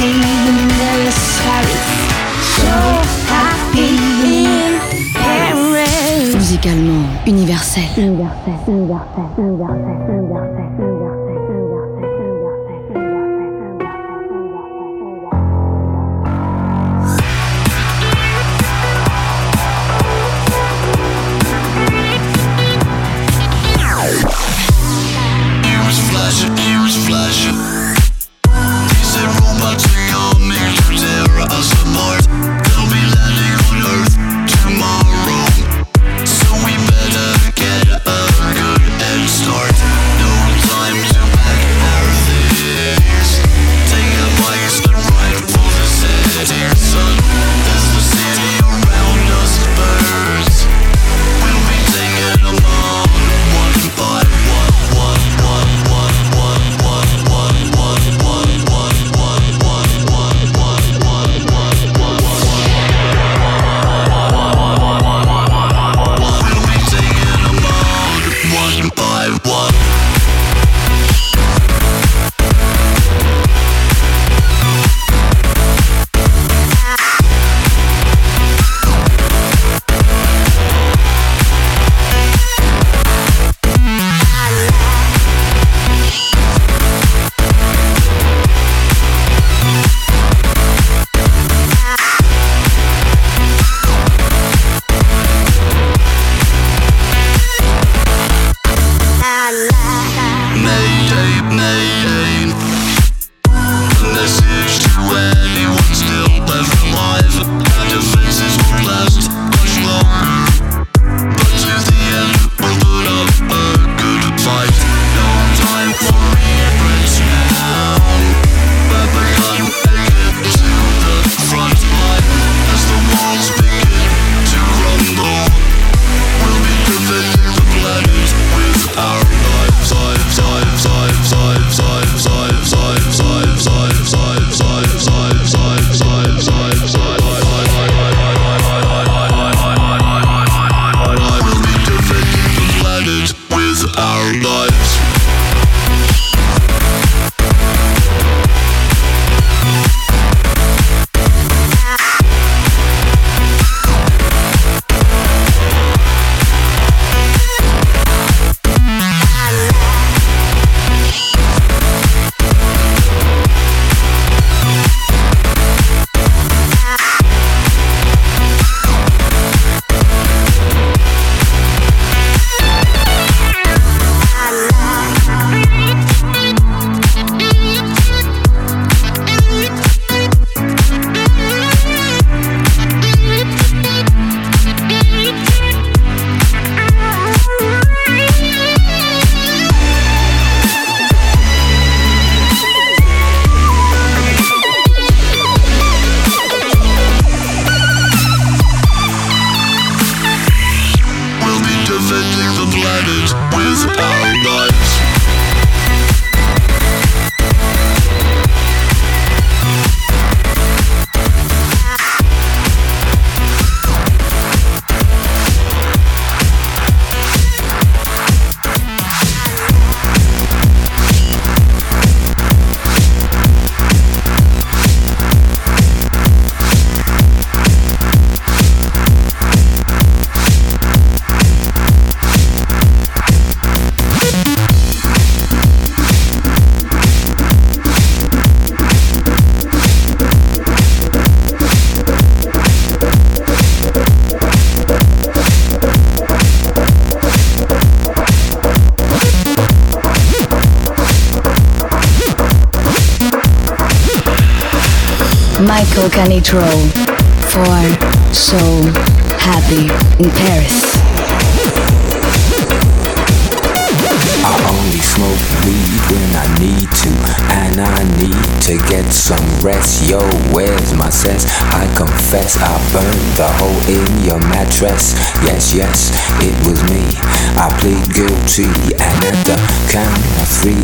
happy in Paris. Paris. So happy in Paris. Musicalement universel. Universel, universel, universel, universel, universel.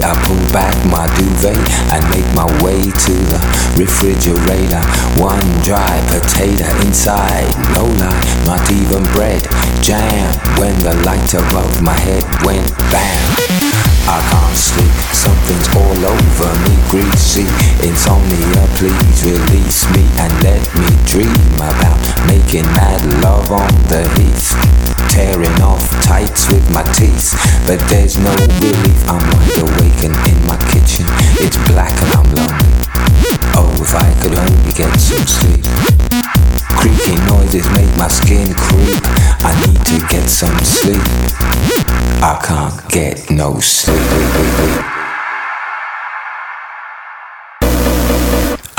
I pull back my duvet and make my way to the refrigerator. One dry potato inside, no lie, not even bread. Jam when the light above my head went bam. I can't sleep, something's all over me, greasy. Insomnia, please release me and let me dream about making mad love on the heath. Tearing off tights with my teeth, but there's no relief. I'm get no sleep.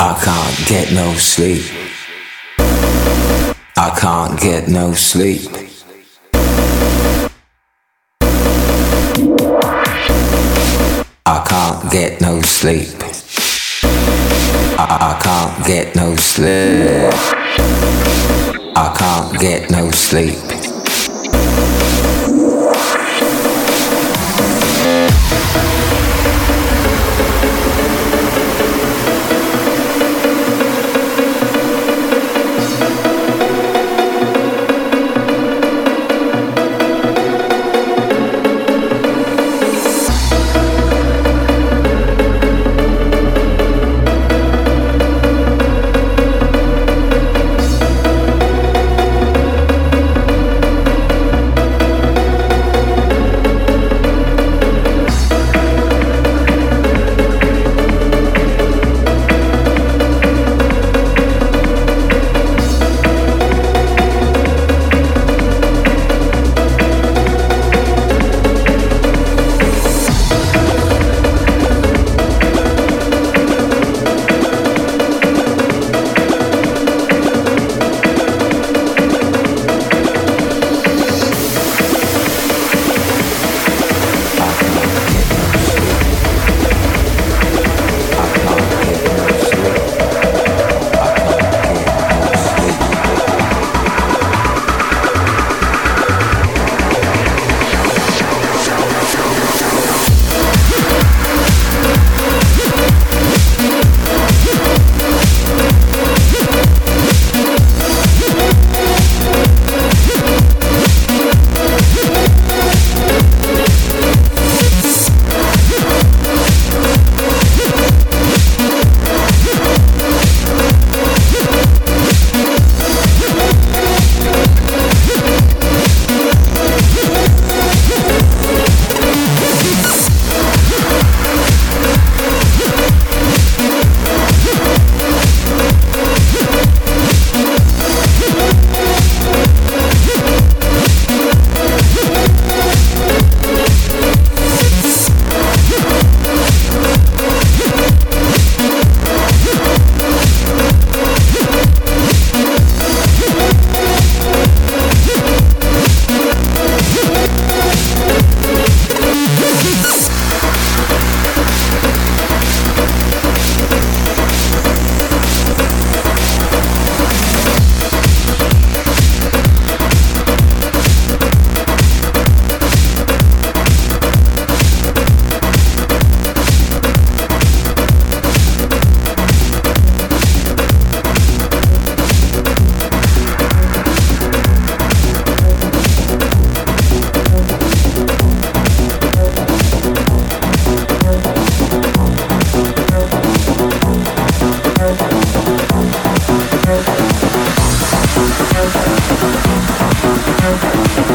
I can't get no sleep. I can't get no sleep. I can't get no sleep. I, I can't get no sleep. I can't get no sleep.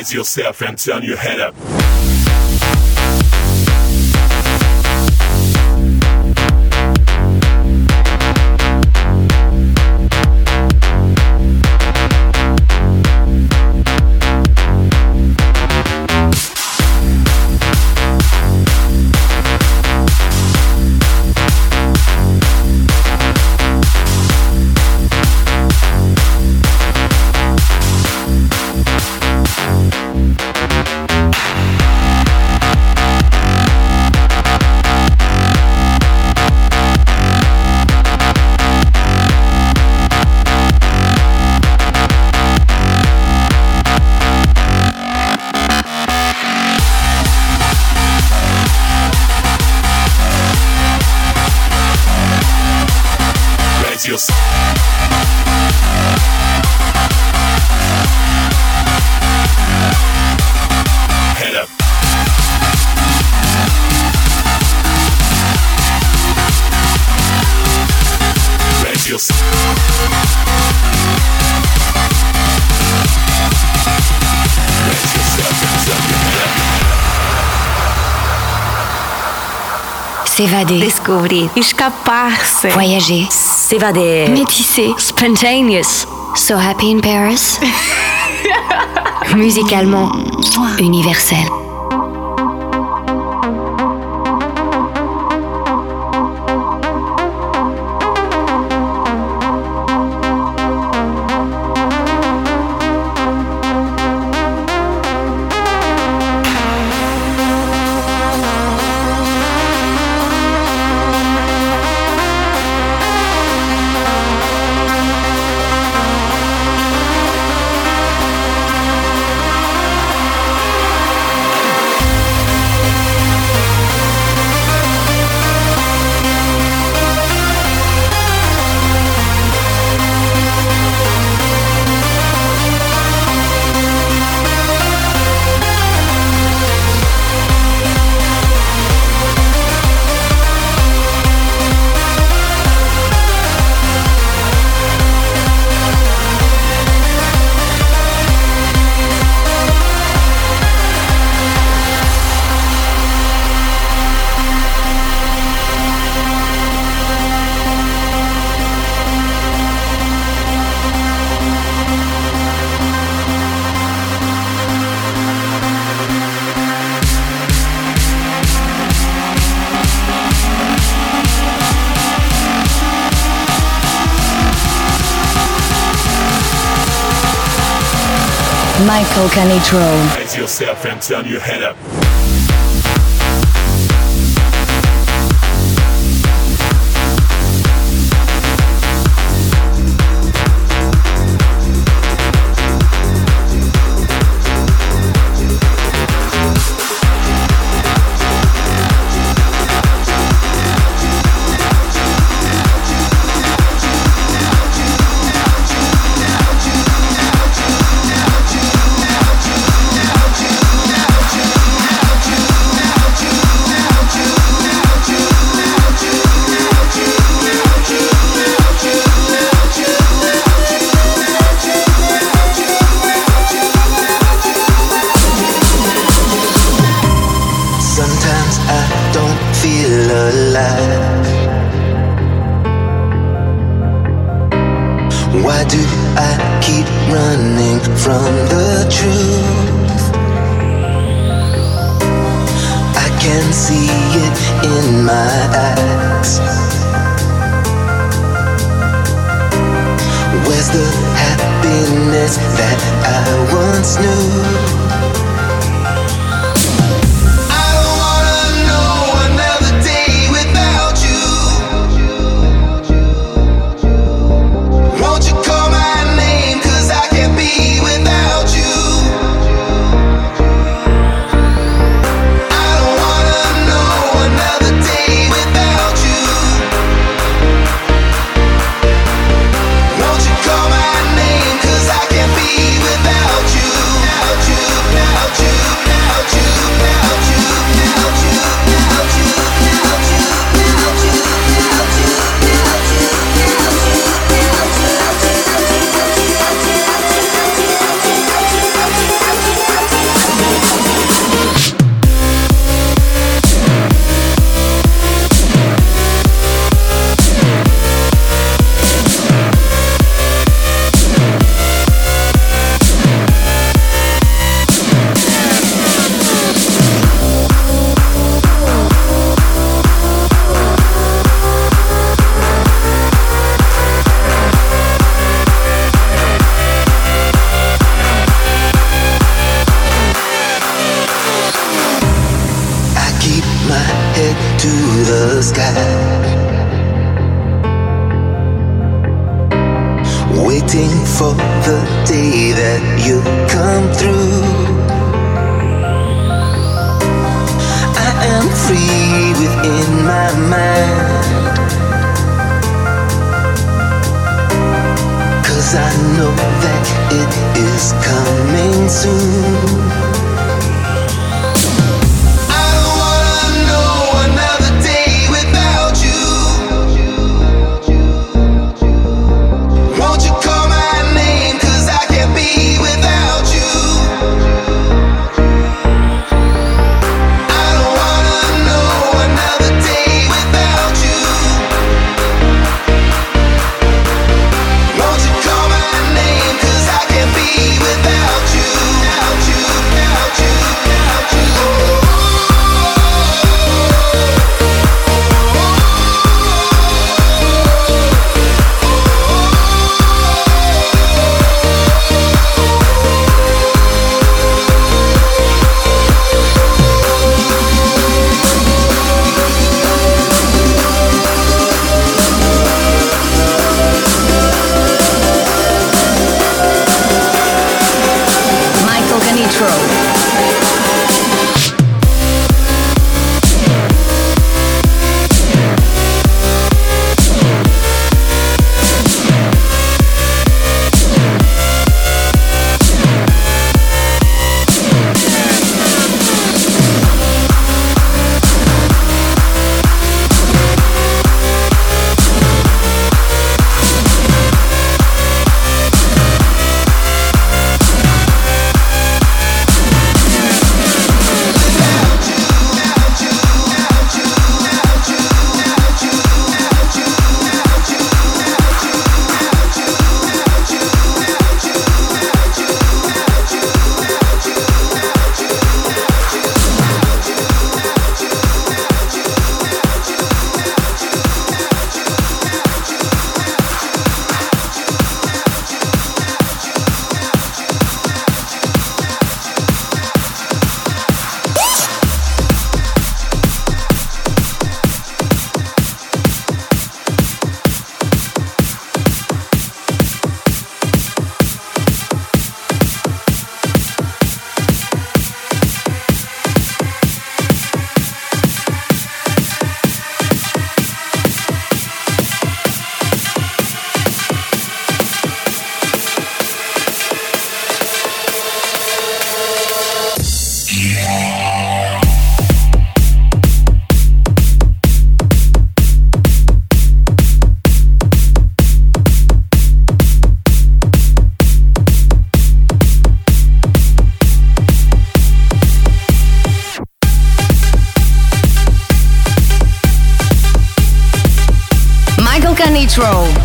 Rise yourself and turn your head up. Descobrir. Escapar-se. Voyager. S'évader. Métisser. Spontaneous. So happy in Paris. Musicalement universel. Michael Canitrot. Raise yourself and turn your head up. Running from the truth? I can see it in my eyes. Where's the happiness that I once knew? Sky. Waiting for the day that you come through. I am free within my mind. Cause I know that it is coming soon. Michael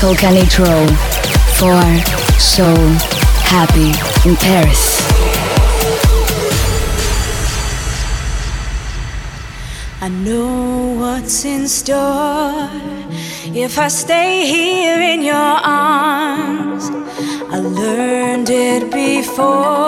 Cocanitro for So Happy in Paris. I know what's in store if I stay here in your arms. I learned it before.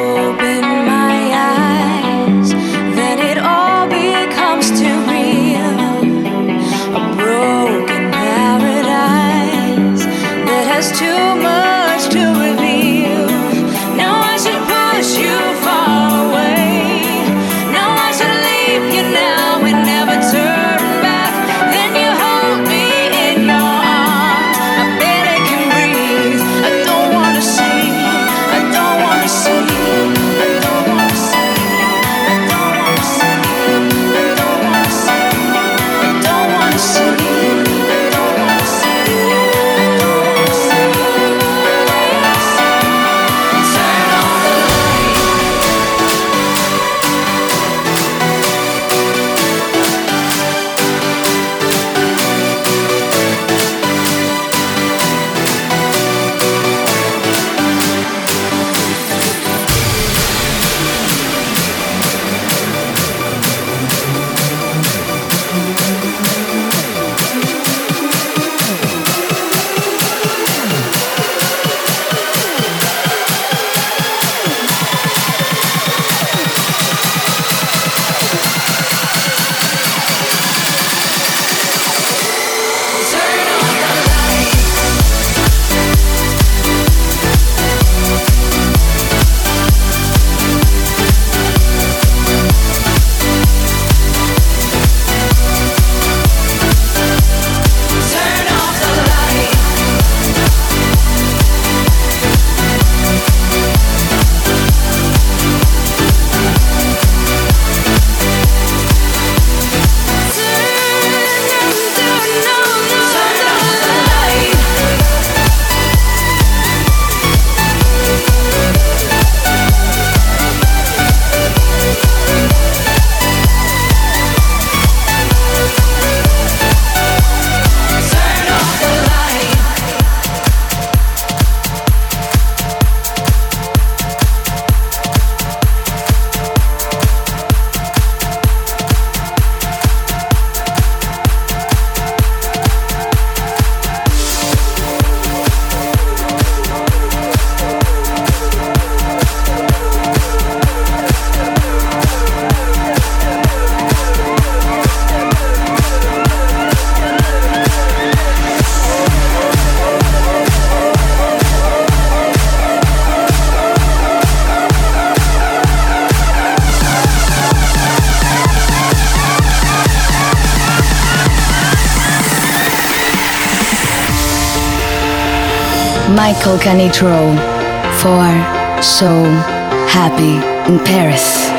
volcanic roam for so happy in Paris.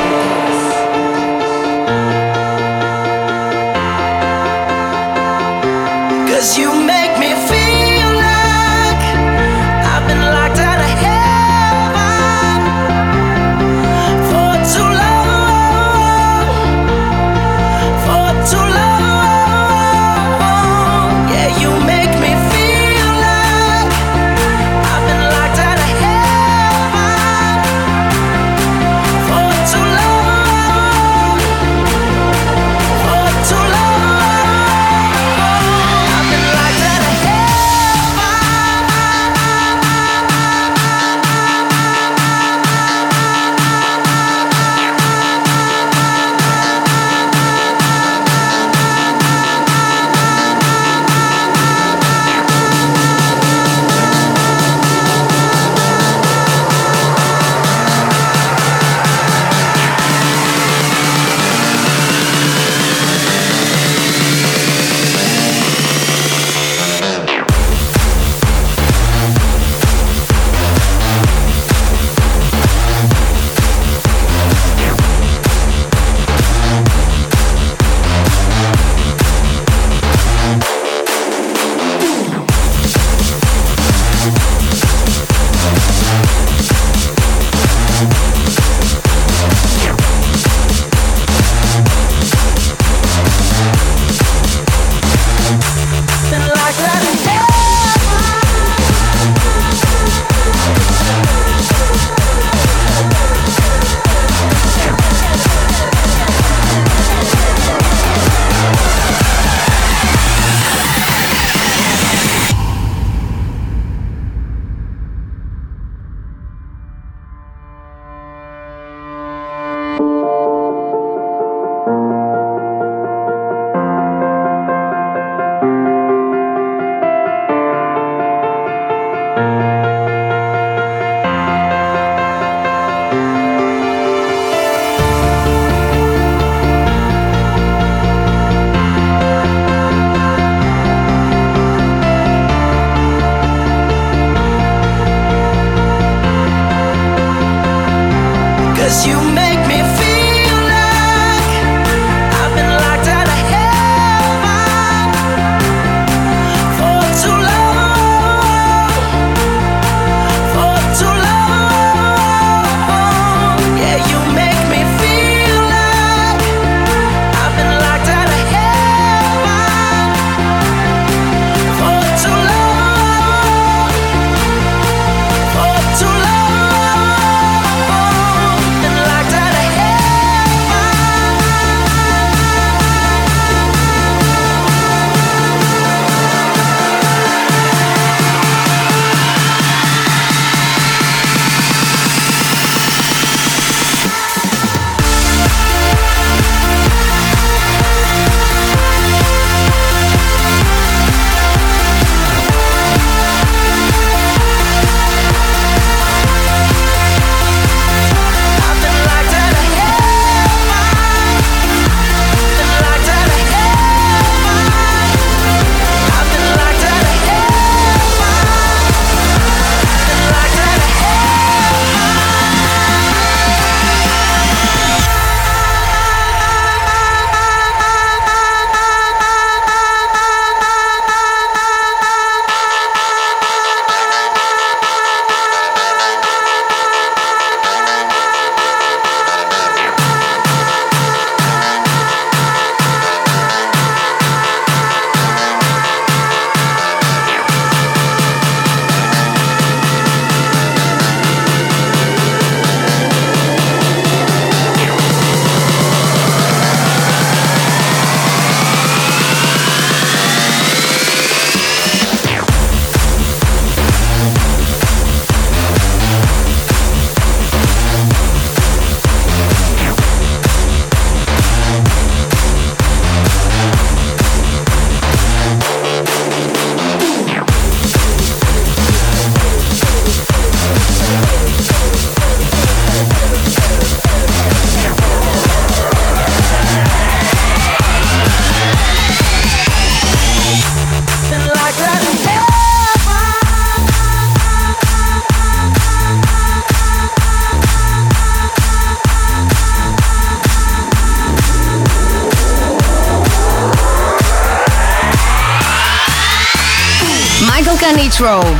control.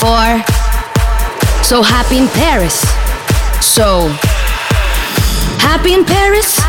For so happy in Paris. So happy in Paris.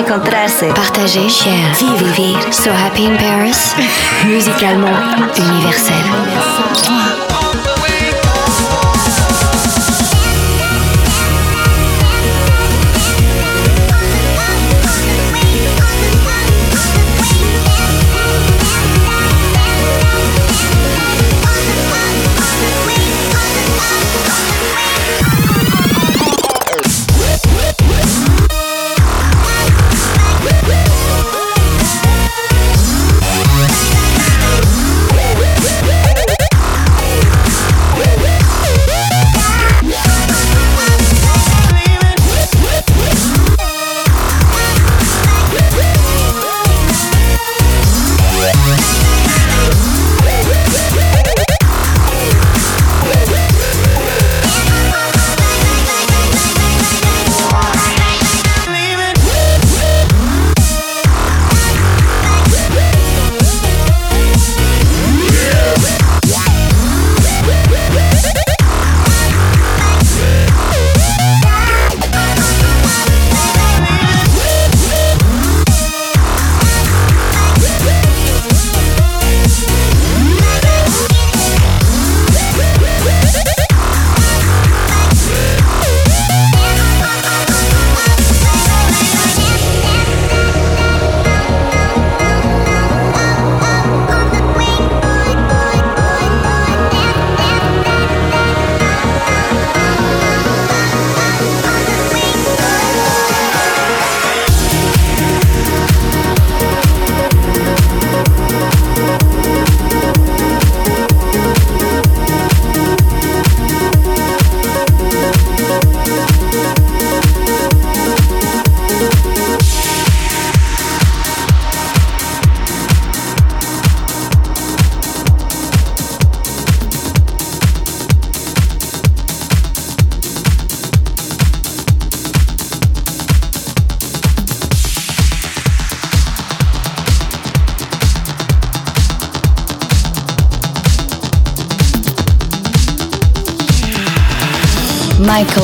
encontrarse, partager, share, vivre, vivir. So happy in Paris, musicalement universel.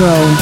Michael